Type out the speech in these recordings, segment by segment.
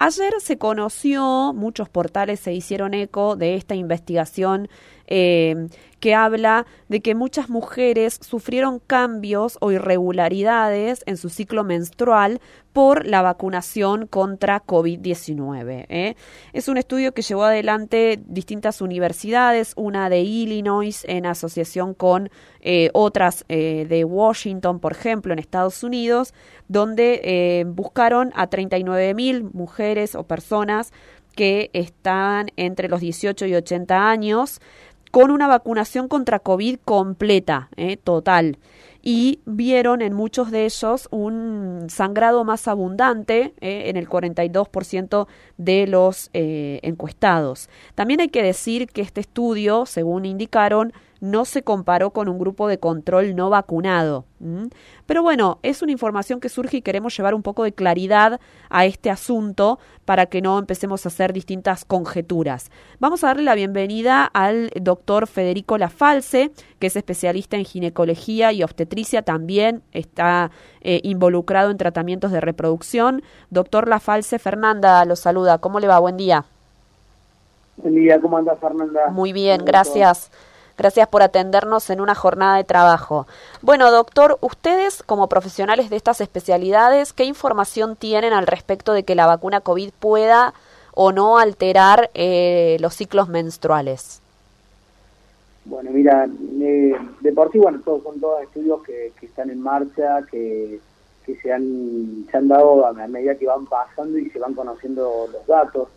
Ayer se conoció, muchos portales se hicieron eco de esta investigación eh, que habla de que muchas mujeres sufrieron cambios o irregularidades en su ciclo menstrual por la vacunación contra COVID-19. ¿eh? Es un estudio que llevó adelante distintas universidades, una de Illinois en asociación con eh, otras eh, de Washington, por ejemplo, en Estados Unidos, donde buscaron a 39 mil mujeres o personas que están entre los 18 y 80 años con una vacunación contra COVID completa, eh, total. Y vieron en muchos de ellos un sangrado más abundante eh, en el 42% de los eh, encuestados. También hay que decir que este estudio, según indicaron, no se comparó con un grupo de control no vacunado. Pero bueno, es una información que surge y queremos llevar un poco de claridad a este asunto para que no empecemos a hacer distintas conjeturas. Vamos a darle la bienvenida al doctor Federico Lafalce, que es especialista en ginecología y obstetricia, también está eh, involucrado en tratamientos de reproducción. Doctor Lafalce, Fernanda lo saluda. ¿Cómo le va? Buen día. Buen día, ¿cómo anda Fernanda? Muy bien, gracias. Gracias por atendernos en una jornada de trabajo. Bueno, doctor, ustedes como profesionales de estas especialidades, ¿qué información tienen al respecto de que la vacuna COVID pueda o no alterar eh, los ciclos menstruales? Bueno, mira, eh, de por sí, bueno, todos son todos estudios que, están en marcha, que, se, han, se han dado a medida que van pasando y se van conociendo los datos.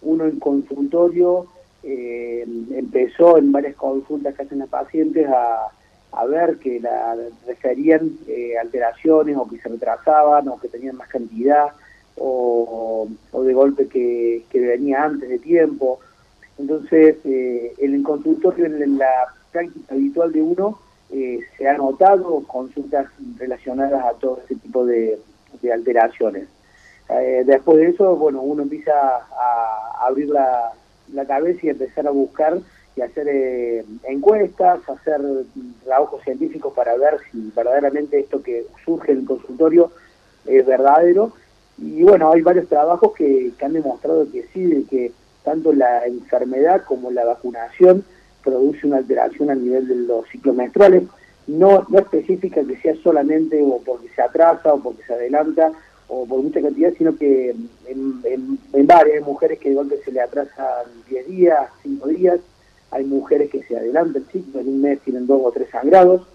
Uno en consultorio eh, empezó en varias consultas que hacen las pacientes a, ver que la referían eh, alteraciones o que se retrasaban o que tenían más cantidad o, de golpe que, venía antes de tiempo. Entonces, eh, en el consultorio, en la práctica habitual de uno, eh, se han notado consultas relacionadas a todo ese tipo de, alteraciones. después de eso, bueno, uno empieza a abrir la, la cabeza y empezar a buscar y hacer eh, encuestas, hacer trabajos científicos para ver si verdaderamente esto que surge en el consultorio es verdadero. Y bueno, hay varios trabajos que, han demostrado que sí, de que tanto la enfermedad como la vacunación produce una alteración a nivel de los ciclos menstruales, no, no específica que sea solamente o porque se atrasa o porque se adelanta o por mucha cantidad, sino que en, varias hay mujeres que de golpe se le atrasan 10 días, 5 días, hay mujeres que se adelantan el ciclo, en un mes tienen dos o tres sangrados,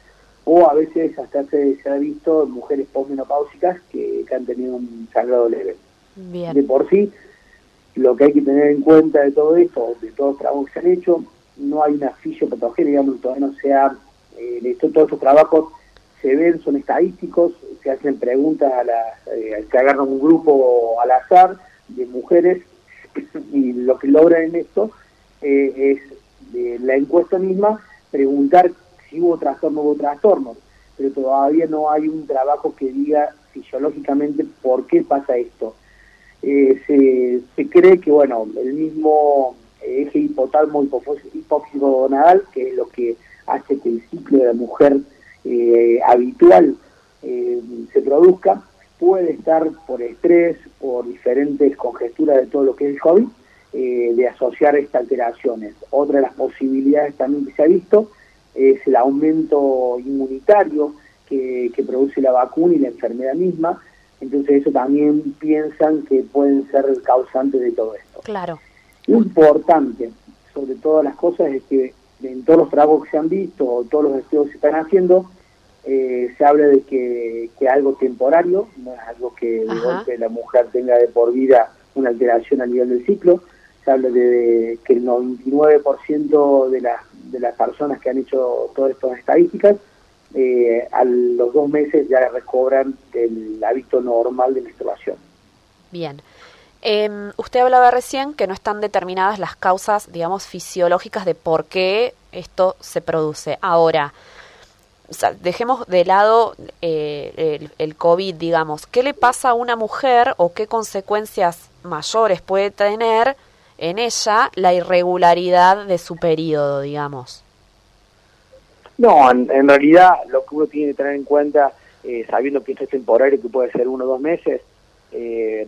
o a veces hasta se, ha visto mujeres posmenopáusicas que, que han tenido un sangrado leve. De por sí, lo que hay que tener en cuenta de todo esto, de todos los trabajos que se han hecho, no hay una fisiopatología, digamos, todavía no se ha, eh, todos estos trabajos se ven, son estadísticos, se hacen preguntas a la, eh, se agarran un grupo al azar de mujeres y lo que logran en esto eh, es de la encuesta misma preguntar si hubo trastorno o hubo trastorno, pero todavía no hay un trabajo que diga fisiológicamente por qué pasa esto. Eh, se, se, cree que bueno el mismo eje hipotálamo hipófiso gonadal que es lo que hace que el ciclo de la mujer eh, habitual eh, se produzca, puede estar por estrés, por diferentes congesturas de todo lo que es el COVID, eh, de asociar estas alteraciones. Otra de las posibilidades también que se ha visto es el aumento inmunitario que, produce la vacuna y la enfermedad misma. Entonces eso también piensan que pueden ser causantes de todo esto. Claro. Lo importante, sobre todas las cosas, es que en todos los trabajos que se han visto, todos los estudios que se están haciendo, eh, se habla de que, es algo temporario, no es algo que de golpe la mujer tenga de por vida una alteración a nivel del ciclo, se habla de, que el 99% de, las de las personas que han hecho todas estas estadísticas eh, a los dos meses ya recobran el hábito normal de menstruación. Bien. Em, usted hablaba recién que no están determinadas las causas, digamos, fisiológicas de por qué esto se produce. Ahora, dejemos de lado eh, el, COVID, digamos, ¿qué le pasa a una mujer o qué consecuencias mayores puede tener en ella la irregularidad de su periodo, digamos? No, en, realidad lo que uno tiene que tener en cuenta, eh, sabiendo que esto es temporario, que puede ser uno o dos meses, eh,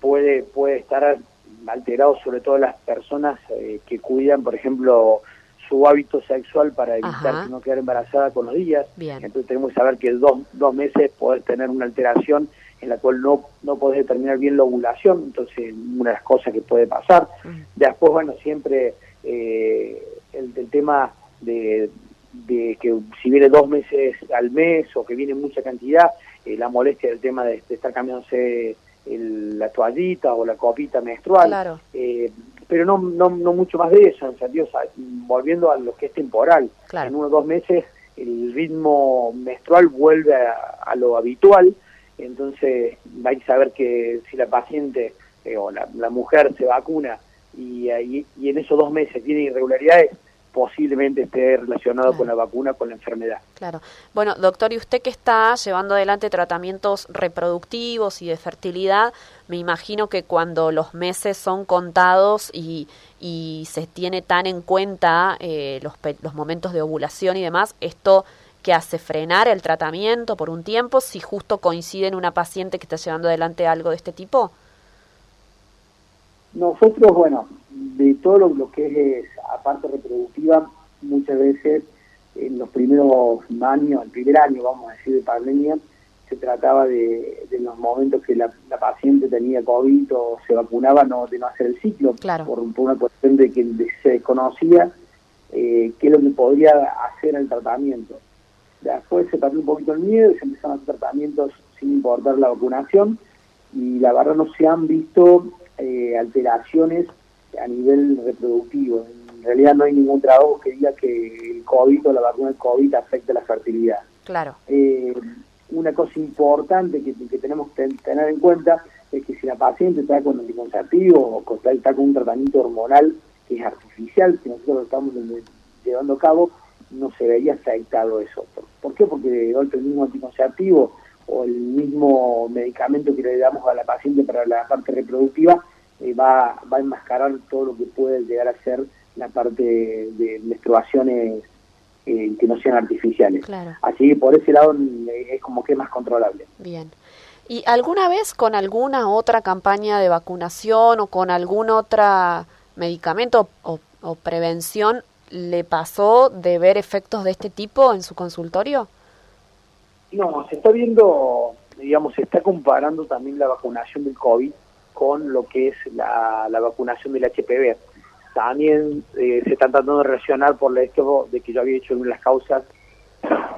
puede, puede estar alterado sobre todo las personas eh, que cuidan, por ejemplo, su hábito sexual para evitar que no quedar embarazada con los días. Entonces tenemos que saber que dos, dos meses poder tener una alteración en la cual no, no podés determinar bien la ovulación, entonces una de las cosas que puede pasar. Después, bueno, siempre eh, el, tema de, de, que si viene dos meses al mes o que viene mucha cantidad, eh, la molestia del tema de, estar cambiándose la toallita o la copita menstrual. Eh, pero no, no, no mucho más de eso, en sentido, volviendo a lo que es temporal. En unos dos meses el ritmo menstrual vuelve a lo habitual, entonces hay que saber que si la paciente eh, o la, mujer se vacuna y, y, en esos dos meses tiene irregularidades, posiblemente esté relacionado con la vacuna, con la enfermedad. Claro. Bueno, doctor, y usted que está llevando adelante tratamientos reproductivos y de fertilidad, me imagino que cuando los meses son contados y, y se tiene tan en cuenta eh, los, los momentos de ovulación y demás, esto que hace frenar el tratamiento por un tiempo si justo coincide en una paciente que está llevando adelante algo de este tipo? Nosotros, bueno, de todo lo, que es aparte reproductiva, muchas veces en los primeros años, el primer año, vamos a decir, de pandemia, se trataba de, de los momentos que la, paciente tenía COVID o se vacunaba, no, de no hacer el ciclo, por, una cuestión de que se desconocía eh, qué es lo que podría hacer el tratamiento. Después se perdió un poquito el miedo y se empezaron a hacer tratamientos sin importar la vacunación y la verdad no se han visto eh, alteraciones a nivel reproductivo. En realidad no hay ningún trabajo que diga que el COVID o la vacuna del COVID afecte la fertilidad. Claro. Eh, una cosa importante que, tenemos que tener en cuenta es que si la paciente está con anticonceptivo o está con un tratamiento hormonal que es artificial, que nosotros lo estamos llevando a cabo, no se vería afectado eso. ¿Por, qué? Porque de golpe el mismo anticonceptivo o el mismo medicamento que le damos a la paciente para la parte reproductiva eh, va, va a enmascarar todo lo que puede llegar a ser la parte de, menstruaciones eh, que no sean artificiales. Así que por ese lado eh, es como que más controlable. Bien. ¿Y alguna vez con alguna otra campaña de vacunación o con algún otro medicamento o, o prevención le pasó de ver efectos de este tipo en su consultorio? No, se está viendo, digamos, se está comparando también la vacunación del COVID con lo que es la, vacunación del HPV. También eh, se está tratando de relacionar por esto de que yo había hecho una de las causas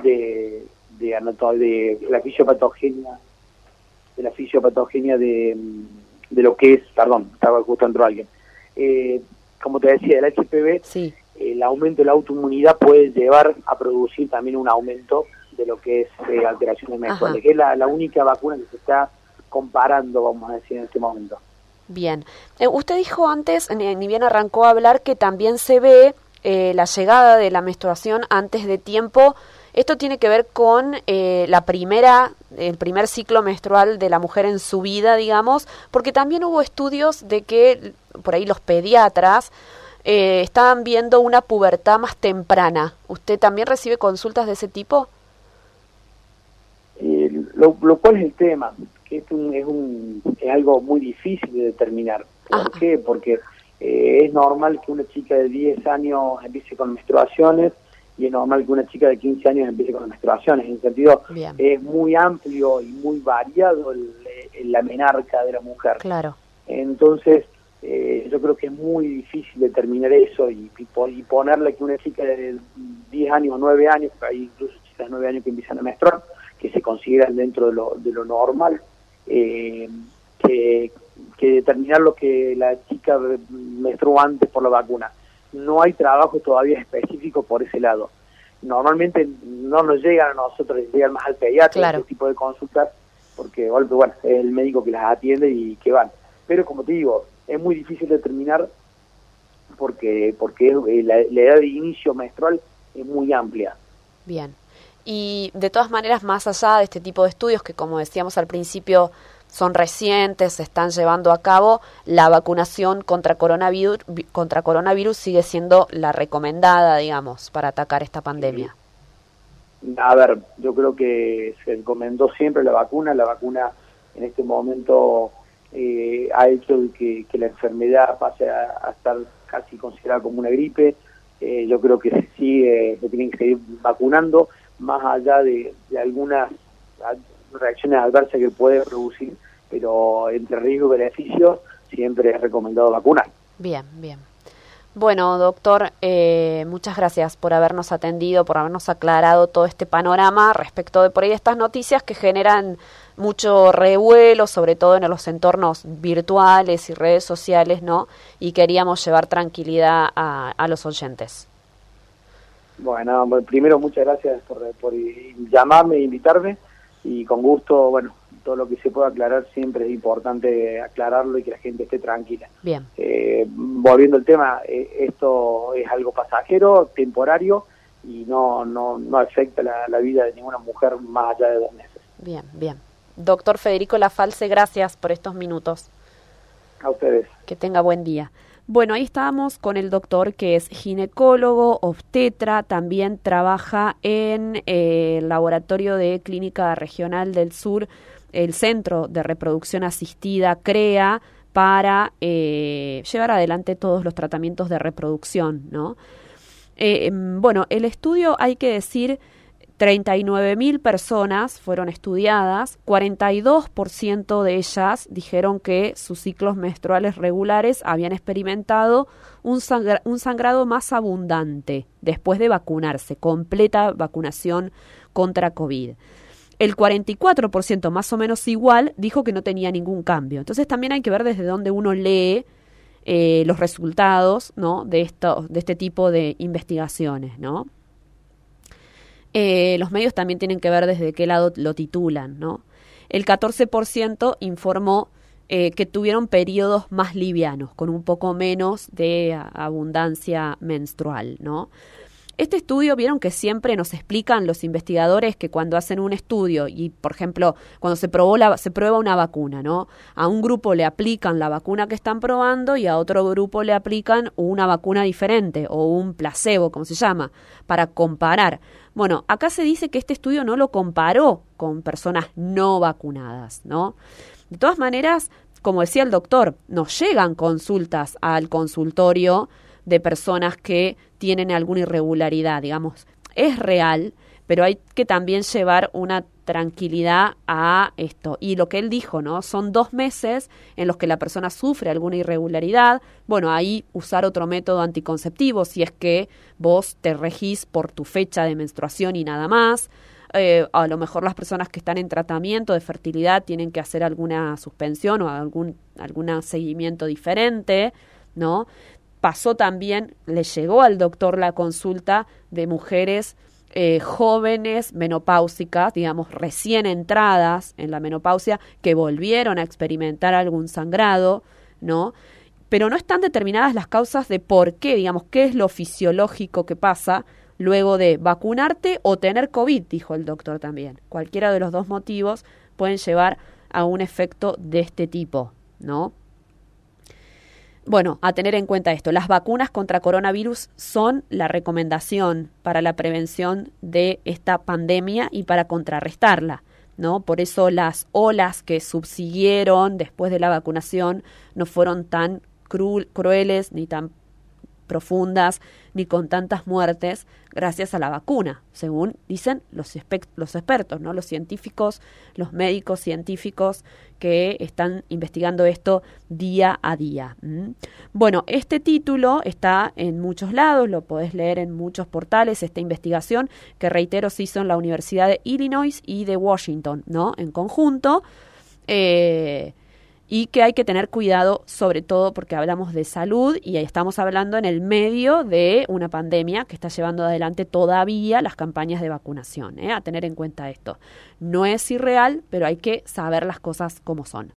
de, de, de la fisiopatogenia, de la fisiopatogenia de, de lo que es, perdón, estaba justo entró alguien. Eh, como te decía, el HPV sí el aumento de la autoinmunidad puede llevar a producir también un aumento de lo que es eh, alteraciones menstruales, que es la, única vacuna que se está comparando, vamos a decir, en este momento. Bien. Eh, usted dijo antes, ni bien arrancó a hablar, que también se ve eh, la llegada de la menstruación antes de tiempo. Esto tiene que ver con la primera, el primer ciclo menstrual de la mujer en su vida, digamos, porque también hubo estudios de que por ahí los pediatras eh, estaban viendo una pubertad más temprana. ¿Usted también recibe consultas de ese tipo? Eh, lo, cual es el tema, es, un, es, un, es algo muy difícil de determinar. ¿Por qué? Porque eh, es normal que una chica de 10 años empiece con menstruaciones y es normal que una chica de 15 años empiece con menstruaciones. En sentido, es muy amplio y muy variado el, la menarca de la mujer. Claro. Entonces, eh, yo creo que es muy difícil determinar eso y, y, ponerle que una chica de 10 años o 9 años, hay incluso chicas de 9 años que empiezan a menstruar, que se consideran dentro de lo, de lo normal, eh, que, que, determinar lo que la chica menstruó antes por la vacuna. No hay trabajo todavía específico por ese lado. Normalmente no nos llegan a nosotros, llegan más al pediatra, ese tipo de consultas, porque bueno, es el médico que las atiende y que van. Pero como te digo, es muy difícil determinar porque porque eh, la, edad de inicio menstrual es muy amplia. Bien. Y de todas maneras, más allá de este tipo de estudios que, como decíamos al principio, son recientes, se están llevando a cabo, la vacunación contra coronavirus, contra coronavirus sigue siendo la recomendada, digamos, para atacar esta pandemia. A ver, yo creo que se recomendó siempre la vacuna, la vacuna en este momento eh, ha hecho que, la enfermedad pase a, estar casi considerada como una gripe. Eh, yo creo que se sigue, se tienen que seguir vacunando, más allá de, algunas reacciones adversas que puede producir, pero entre riesgo y beneficios siempre es recomendado vacunar. Bien, bien. Bueno, doctor, eh, muchas gracias por habernos atendido, por habernos aclarado todo este panorama respecto de por ahí estas noticias que generan mucho revuelo, sobre todo en los entornos virtuales y redes sociales, ¿no? Y queríamos llevar tranquilidad a, los oyentes. Bueno, primero muchas gracias por, por llamarme e invitarme y con gusto, bueno, todo lo que se pueda aclarar siempre es importante aclararlo y que la gente esté tranquila. Bien. Eh, volviendo al tema, eh, esto es algo pasajero, temporario y no, no, no afecta la, la vida de ninguna mujer más allá de dos meses. Bien, bien. Doctor Federico Lafalce, gracias por estos minutos. A ustedes. Que tenga buen día. Bueno, ahí estábamos con el doctor que es ginecólogo, obstetra, también trabaja en eh, el Laboratorio de Clínica Regional del Sur, el Centro de Reproducción Asistida, CREA, para eh, llevar adelante todos los tratamientos de reproducción, ¿no? Eh, em, bueno, el estudio hay que decir 39.000 personas fueron estudiadas, 42% de ellas dijeron que sus ciclos menstruales regulares habían experimentado un, sangrado más abundante después de vacunarse, completa vacunación contra COVID. El 44% más o menos igual dijo que no tenía ningún cambio. Entonces también hay que ver desde dónde uno lee eh, los resultados ¿no? de, esto, de este tipo de investigaciones, ¿no? Eh, los medios también tienen que ver desde qué lado lo titulan, ¿no? El 14% informó eh, que tuvieron periodos más livianos, con un poco menos de abundancia menstrual, ¿no? Este estudio, vieron que siempre nos explican los investigadores que cuando hacen un estudio y, por ejemplo, cuando se, probó la, se prueba una vacuna, ¿no? A un grupo le aplican la vacuna que están probando y a otro grupo le aplican una vacuna diferente o un placebo, como se llama, para comparar. Bueno, acá se dice que este estudio no lo comparó con personas no vacunadas, ¿no? De todas maneras, como decía el doctor, nos llegan consultas al consultorio de personas que tienen alguna irregularidad, digamos, es real, pero hay que también llevar una tranquilidad a esto. Y lo que él dijo, ¿no? Son dos meses en los que la persona sufre alguna irregularidad. Bueno, ahí usar otro método anticonceptivo si es que vos te regís por tu fecha de menstruación y nada más. Eh, a lo mejor las personas que están en tratamiento de fertilidad tienen que hacer alguna suspensión o algún, algún seguimiento diferente, ¿no? Pasó también, le llegó al doctor la consulta de mujeres eh, jóvenes menopáusicas, digamos, recién entradas en la menopausia, que volvieron a experimentar algún sangrado, ¿no? Pero no están determinadas las causas de por qué, digamos, qué es lo fisiológico que pasa luego de vacunarte o tener COVID, dijo el doctor también. Cualquiera de los dos motivos pueden llevar a un efecto de este tipo, ¿no? Bueno, a tener en cuenta esto, las vacunas contra coronavirus son la recomendación para la prevención de esta pandemia y para contrarrestarla. ¿No? Por eso las olas que subsiguieron después de la vacunación no fueron tan crueles ni tan profundas ni con tantas muertes gracias a la vacuna, según dicen los, los expertos, ¿no? los científicos, los médicos científicos que están investigando esto día a día. Bueno, este título está en muchos lados, lo podés leer en muchos portales, esta investigación que reitero se hizo en la Universidad de Illinois y de Washington, ¿no? En conjunto. Eh, y que hay que tener cuidado sobre todo porque hablamos de salud y estamos hablando en el medio de una pandemia que está llevando adelante todavía las campañas de vacunación. ¿eh? A tener en cuenta esto. No es irreal, pero hay que saber las cosas como son.